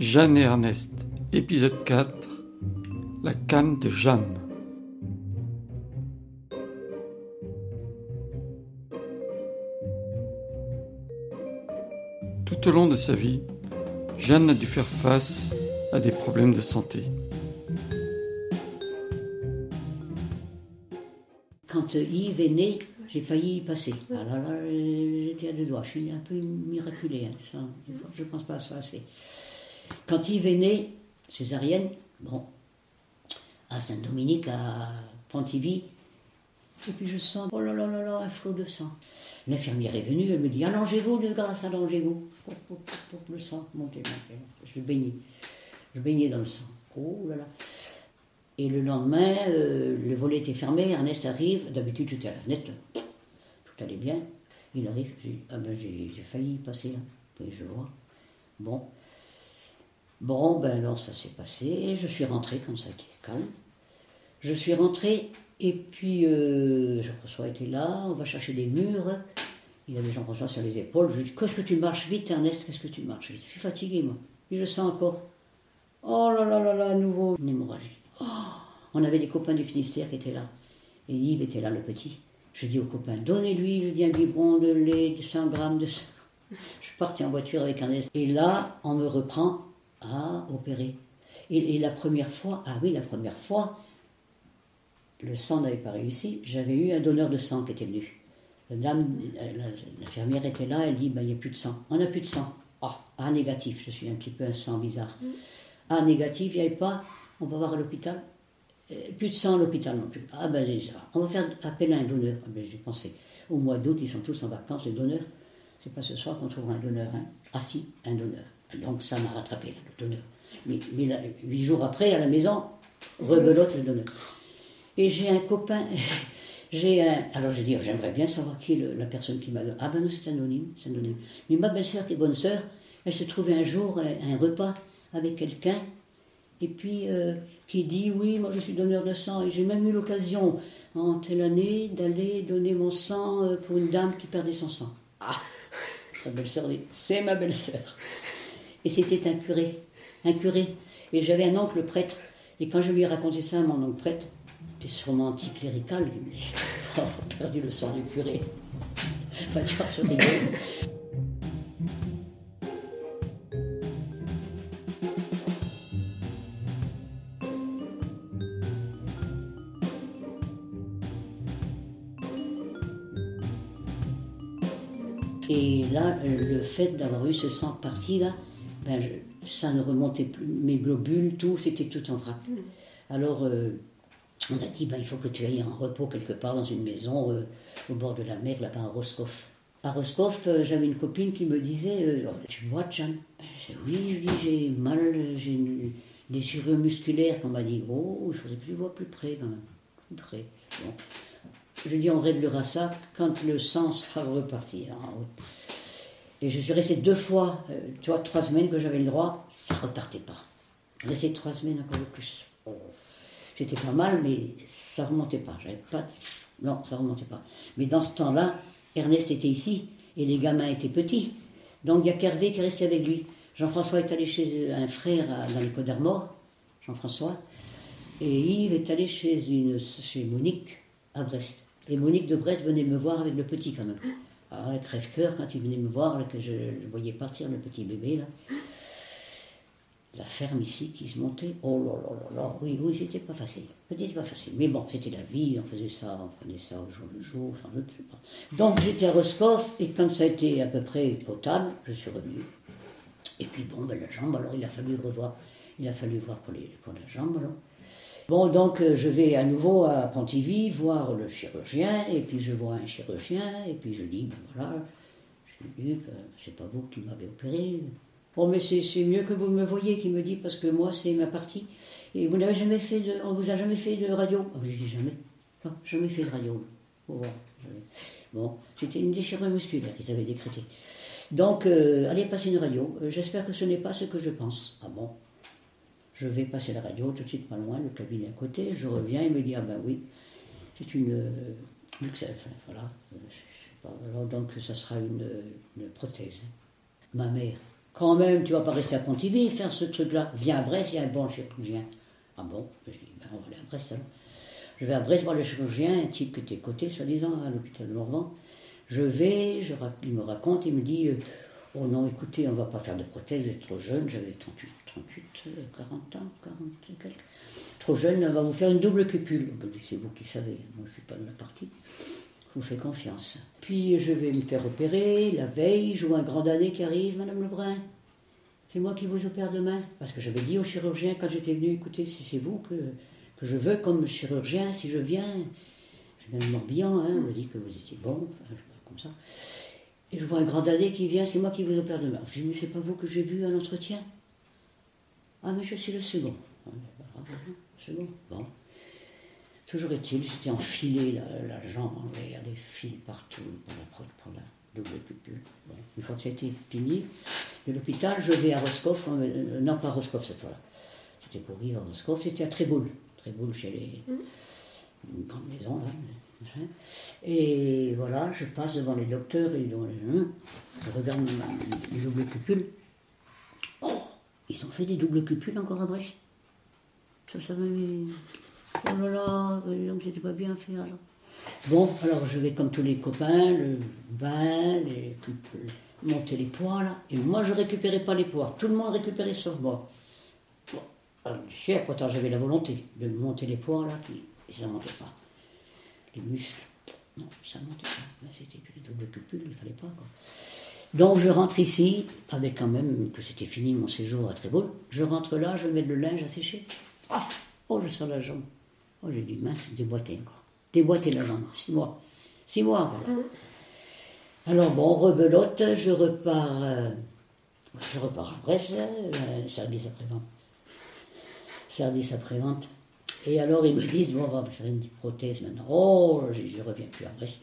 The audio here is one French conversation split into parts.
Jeanne et Ernest, épisode 4 La canne de Jeanne. Tout au long de sa vie, Jeanne a dû faire face à des problèmes de santé. Quand Yves est né, j'ai failli y passer. Ah là là, j'étais à deux doigts. Je suis un peu miraculé. Hein, je ne pense pas à ça assez. Quand Yves est né, césarienne, bon, à Saint-Dominique, à Pontivy, et puis je sens, oh là là là là, un flot de sang. L'infirmière est venue, elle me dit, allongez-vous de grâce, allongez-vous. Le sang montait. Je baignais. Je baignais dans le sang. Oh là là. Et le lendemain, euh, le volet était fermé, Ernest arrive. D'habitude, j'étais à la fenêtre, tout allait bien. Il arrive, j'ai ah ben, failli passer là. Oui, je vois. Bon. Bon, ben alors ça s'est passé. Je suis rentré comme ça été calme. Je suis rentré et puis euh, Jean-François était là. On va chercher des murs. Il avait Jean-François sur les épaules. Je lui dis Qu'est-ce que tu marches vite, Ernest Qu'est-ce que tu marches? Vite Je suis fatigué, moi. Et je sens encore. Oh là là là là, nouveau une hémorragie. Oh, on avait des copains du Finistère qui étaient là. Et Yves était là, le petit. Je dis aux copains, donnez-lui, je dis un biberon de lait, de 100 grammes de. Je parti en voiture avec Ernest. Et là, on me reprend à opérer. Et, la première fois, ah oui, la première fois, le sang n'avait pas réussi. J'avais eu un donneur de sang qui était venu. La dame, l'infirmière était là, elle dit, ben, il n'y a plus de sang. On n'a plus de sang. Ah, A négatif, je suis un petit peu un sang bizarre. Mm. A négatif, il n'y avait pas, on va voir à l'hôpital. Euh, plus de sang à l'hôpital non plus. Ah ben on va faire appel à un donneur. Ah, ben, j'ai pensé, au mois d'août, ils sont tous en vacances, les donneurs. C'est pas ce soir qu'on trouvera un donneur. Hein. Ah si, un donneur. Donc ça m'a rattrapé, le donneur. Mais, huit jours après, à la maison, rebelote le donneur. Et j'ai un copain, j'ai un... Alors j'ai dit, j'aimerais bien savoir qui est la personne qui m'a... Ah ben non, c'est anonyme, c'est anonyme. Mais ma belle-sœur, qui est bonne sœur, elle se trouvait un jour à un repas avec quelqu'un, et puis euh, qui dit, oui, moi je suis donneur de sang, et j'ai même eu l'occasion, en telle année, d'aller donner mon sang euh, pour une dame qui perdait son sang. Ah Ma belle-sœur dit, c'est ma belle-sœur. Et c'était un curé, un curé. Et j'avais un oncle prêtre. Et quand je lui ai raconté ça à mon oncle prêtre, c'était sûrement anticlérical, lui. Oh, perdu le sang du curé. Enfin, tu vois, je rigole. Et là, le fait d'avoir eu ce sang parti, là, ben ça ne remontait plus, mes globules, tout, c'était tout en vrac. Mm. Alors, euh, on a dit, ben, il faut que tu ailles en repos quelque part dans une maison euh, au bord de la mer, là-bas à Roscoff. À Roscoff, euh, j'avais une copine qui me disait, tu vois, Jeanne ben, Oui, je dis, j'ai mal, j'ai une déchirure musculaire, qu'on m'a dit, oh, il faudrait que je vois plus près quand même, plus près. Je dis, on réglera ça quand le sang sera reparti. Et je suis resté deux fois, euh, tu vois, trois semaines que j'avais le droit, ça repartait pas. Resté trois semaines encore de plus. Oh. J'étais pas mal, mais ça remontait pas. J'avais pas. Non, ça remontait pas. Mais dans ce temps-là, Ernest était ici et les gamins étaient petits. Donc il y a Kervé qui est resté avec lui. Jean-François est allé chez un frère dans les Côtes d'Armor, Jean-François, et Yves est allé chez, une, chez Monique à Brest. Et Monique de Brest venait me voir avec le petit quand même. Ah, crève-cœur quand il venait me voir, que je voyais partir, le petit bébé, là. La ferme ici qui se montait, oh là là là là, oui, oui, c'était pas facile. C'était pas facile. Mais bon, c'était la vie, on faisait ça, on prenait ça au jour le jour, doute, je sais pas. Donc j'étais à Roscoff, et quand ça a été à peu près potable, je suis revenu. Et puis bon, ben, la jambe, alors il a fallu revoir, il a fallu voir pour, les, pour la jambe, alors. Bon, donc euh, je vais à nouveau à Pontivy voir le chirurgien, et puis je vois un chirurgien, et puis je dis, ben voilà, je dis, c'est pas vous qui m'avez opéré. Bon, mais c'est mieux que vous me voyez, qui me dit, parce que moi, c'est ma partie. Et vous n'avez jamais fait de. On vous a jamais fait de radio? Oh, Je dis jamais. Non, jamais fait de radio. Bon, c'était une déchirure musculaire, ils avaient décrété. Donc, euh, allez passer une radio. Euh, j'espère que ce n'est pas ce que je pense. Ah bon? Je vais passer la radio tout de suite pas loin, le cabinet à côté, je reviens, il me dit Ah ben oui, c'est une. Euh, voilà. Euh, alors donc ça sera une, prothèse. Ma mère, Quand même, tu vas pas rester à Pontivy faire ce truc-là. Viens à Brest, il y a un bon chirurgien. Ah bon? Je dis, ben, on va aller à Brest alors. Je vais à Brest voir le chirurgien, un type qui était coté, soi-disant, à l'hôpital de Morvan. Je vais, je, il me raconte, il me dit euh, Oh non, écoutez, on va pas faire de prothèse, vous êtes trop jeune. J'avais 38, 38, 40 ans, 40 quelques. Trop jeune, on va vous faire une double cupule. C'est vous qui savez, moi je suis pas de la partie. Je vous fais confiance. Puis je vais me faire opérer la veille, je vois un grand damné qui arrive, Madame Lebrun. C'est moi qui vous opère demain. Parce que j'avais dit au chirurgien quand j'étais venu, écoutez, si c'est vous que, je veux comme chirurgien, si je viens, viens de Morbihan, hein, on me dit que vous étiez bon, comme ça. Et je vois un grand dadé qui vient, c'est moi qui vous opère demain. Je dis, mais c'est pas vous que j'ai vu à l'entretien? Ah, mais je suis le second. Ah, le second, bon. Toujours est-il, j'étais enfilé la, la jambe, il y a des fils partout pour la, pour la double cupule. Bon. Une fois que c'était fini, de l'hôpital, je vais à Roscoff, euh, non pas à Roscoff cette fois-là. C'était pour vivre à Roscoff, c'était à Tréboul. Tréboul chez les. Mm. Une grande maison là. Et voilà, je passe devant les docteurs et devant les gens. Je regarde les doubles cupules. Oh Ils ont fait des doubles cupules encore à Brest. Ça, ça m'a mis. Oh là là, donc c'était pas bien fait alors. Bon, alors je vais comme tous les copains, le bain, les, monter les poids là. Et moi je récupérais pas les poids. Tout le monde récupérait sauf moi. Bon, alors je sais, pourtant j'avais la volonté? De monter les poids là, qui ça montait pas. Les muscles, non, ça montait pas. C'était les doubles cupules, il fallait pas quoi. Donc je rentre ici, avec quand même que c'était fini mon séjour à Tréboul. Je rentre là, je mets le linge à sécher. Oh, je sens la jambe. Oh, j'ai dit, mince, déboîté encore. Déboîté la jambe, six mois. Six mois encore. Alors bon, rebelote, je repars, euh, je repars à Brest, euh, service après-vente. Service après-vente. Et alors ils me disent, bon, on va faire une prothèse maintenant. Oh, je, je reviens plus à Brest.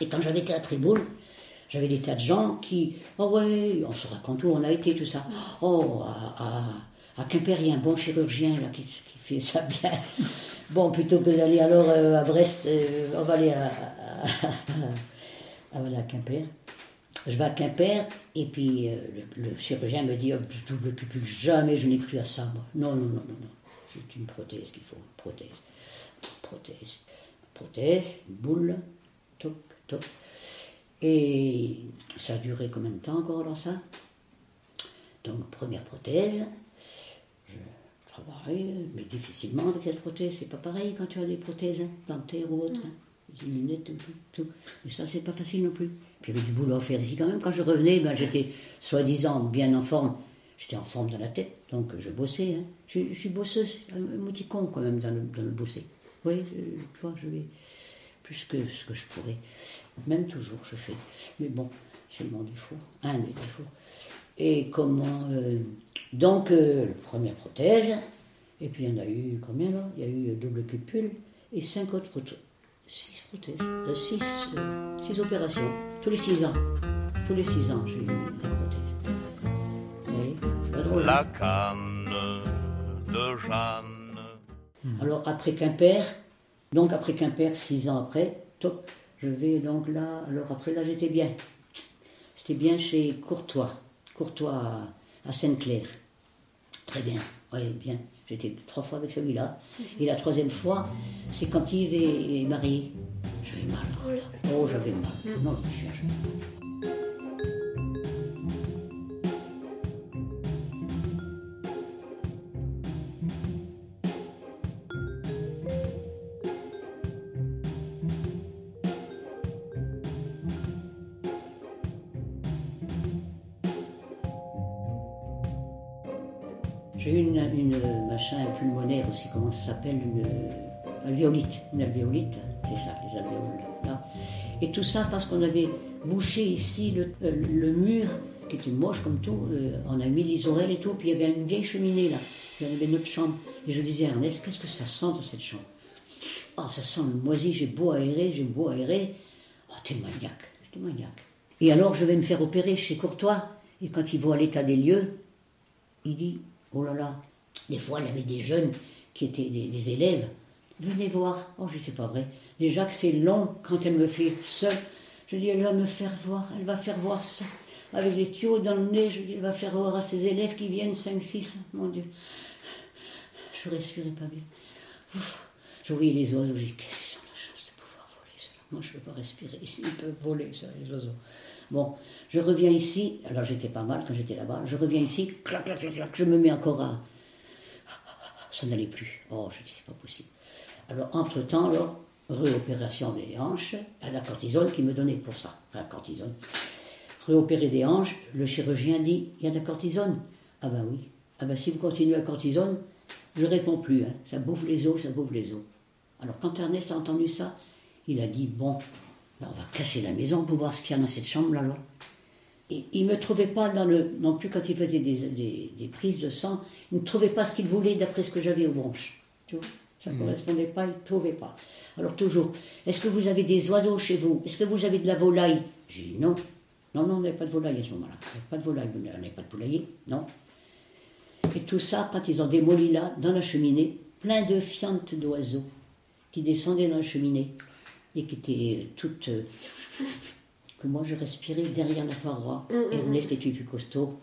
Et quand j'avais été à Triboul, j'avais des tas de gens qui, oh ouais, on se raconte où on a été, tout ça. Oh, à, à, à Quimper, il y a un bon chirurgien là, qui, fait ça bien. Bon, plutôt que d'aller alors euh, à Brest, euh, on va aller à, Quimper. Je vais à Quimper et puis euh, le, chirurgien me dit oh, Je double cupule, jamais je n'ai cru à ça. moi. Non, non, non, non, non. C'est une prothèse qu'il faut. Prothèse? Prothèse. Prothèse, boule, toc, toc. Et ça a duré combien de temps encore alors ça? Donc, première prothèse. Je travaille, mais difficilement avec cette prothèse. C'est pas pareil quand tu as des prothèses hein, dentaires ou autres. hein. Des lunettes, tout, tout. Et ça, c'est pas facile non plus. Puis il y avait du boulot à faire ici quand même. Quand je revenais, ben, j'étais soi-disant bien en forme. J'étais en forme dans la tête, donc je bossais. hein. Je, suis bosseuse, un mouticon quand même dans le, dans le bosser. Oui, je, vois, je vais plus que ce que je pourrais. Même toujours, je fais. Mais bon, c'est mon défaut, un des défauts. Et comment. euh, donc, euh, première prothèse, et puis il y en a eu combien là? Il y a eu double cupule et cinq autres prothèses. Six prothèses, euh, six, euh, six opérations, tous les six ans. Tous les six ans, j'ai eu La canne de Jeanne. Alors après Quimper, donc après Quimper, six ans après, top, je vais donc là, alors après là j'étais bien. J'étais bien chez Courtois, Courtois à, Sainte-Claire. Très bien, oui, bien. J'étais trois fois avec celui-là. Et la troisième fois, c'est quand Yves est, marié. J'avais mal. là. Oh, j'avais mal. Non, je cherche. J'ai eu une, une machin pulmonaire aussi, comment ça s'appelle Une alvéolite. Une alvéolite, c'est ça, les alvéoles. Là. Et tout ça parce qu'on avait bouché ici le, euh, mur, qui était moche comme tout. euh, on a mis les oreilles et tout, puis il y avait une vieille cheminée là. Il y avait notre chambre. Et je disais à Ernest, qu'est-ce que ça sent dans cette chambre? Oh, ça sent le moisi, j'ai beau aérer, j'ai beau aérer. Oh, t'es maniaque, t'es maniaque. Et alors, je vais me faire opérer chez Courtois. Et quand il voit l'état des lieux, il dit Oh là là, des fois, y avait des jeunes qui étaient des, élèves. Venez voir. Oh, je sais pas vrai. Déjà que c'est long quand elle me fait seule. Je dis Elle va me faire voir, elle va faire voir ça. avec les tuyaux dans le nez. Je dis, il va faire horreur à ses élèves qui viennent, 5, 6, mon Dieu. Je respirais pas bien. Ouf. Je voyais les oiseaux, j'ai dit, qu'est-ce qu'ils ont la chance de pouvoir voler, cela? Moi, je ne peux pas respirer ils peuvent voler, ça, les oiseaux. Bon, je reviens ici, alors j'étais pas mal quand j'étais là-bas, je reviens ici, clac, clac, clac, clac, je me mets encore à... Ça n'allait plus. Oh, je dis, c'est pas possible. Alors, entre-temps, alors, réopération des hanches, à la cortisone qui me donnait pour ça, à la cortisone. Réopérer des hanches, le chirurgien dit, il y a de la cortisone? Ah ben oui. Ah ben si vous continuez à cortisone, je réponds plus, hein. ça bouffe les os, ça bouffe les os. Alors quand Ernest a entendu ça, il a dit, bon, on va casser la maison pour voir ce qu'il y a dans cette chambre-là. là. Et il ne me trouvait pas dans le. Non plus quand il faisait des, des- des prises de sang, il ne trouvait pas ce qu'il voulait d'après ce que j'avais aux bronches. Tu vois Ça ne correspondait pas, il ne trouvait pas. Alors toujours, est-ce que vous avez des oiseaux chez vous? Est-ce que vous avez de la volaille? J'ai dit non. Non, non, on n'avait pas de volaille à ce moment-là. On n'avait pas de volaille, on n'avait pas de poulailler, non. Et tout ça, quand ils ont démoli là, dans la cheminée, plein de fientes d'oiseaux qui descendaient dans la cheminée et qui étaient toutes. euh, que moi je respirais derrière la paroi. Ernest était plus costaud.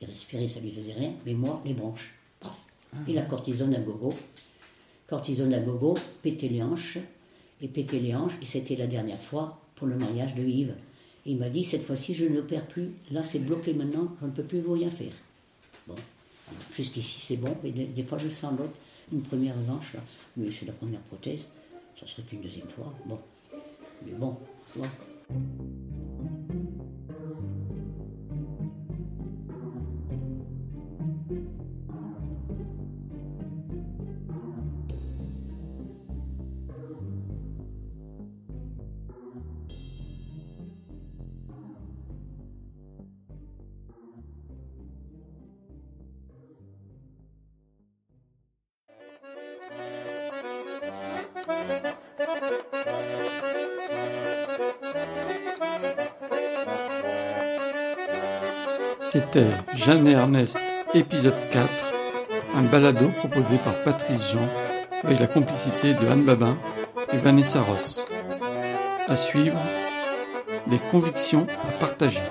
Il respirait, ça lui faisait rien. Mais moi, les branches. Paf. Et la cortisone à gogo. Cortisone à gogo, péter les hanches. Et péter les hanches. Et c'était la dernière fois pour le mariage de Yves. Et il m'a dit, cette fois-ci, je ne perds plus. Là, c'est bloqué maintenant. Je ne peux plus vous rien faire. Bon. Jusqu'ici, c'est bon. Mais des, des fois, je sens l'autre. Une première hanche, là. Mais c'est la première prothèse. Ça serait qu'une deuxième fois. Bon. Mais bon, tu C'était Jeanne et Ernest, épisode 4, un balado proposé par Patrice Jean avec la complicité de Anne Babin et Vanessa Ross. À suivre, des convictions à partager.